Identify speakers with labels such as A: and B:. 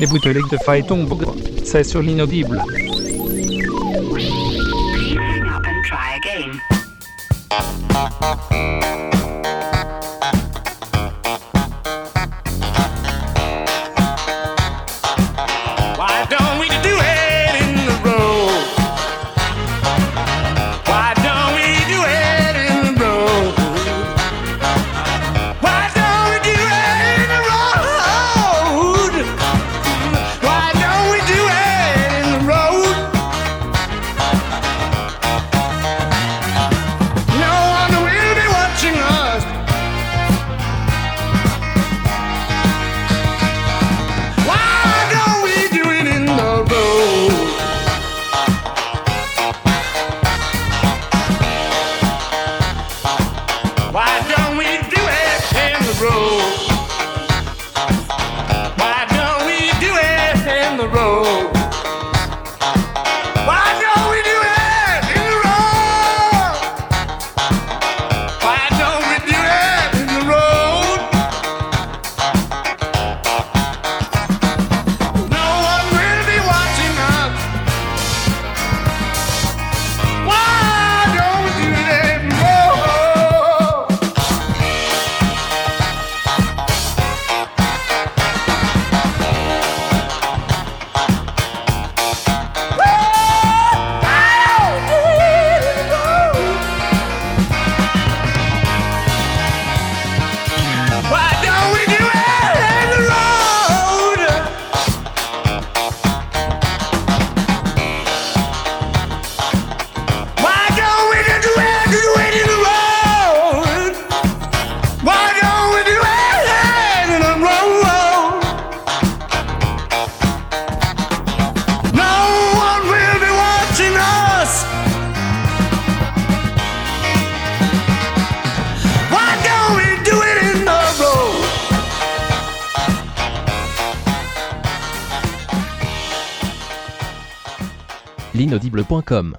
A: Les bouteilles de faille tombent. C'est sur l'inaudible.
B: road.
C: l'inaudible.com.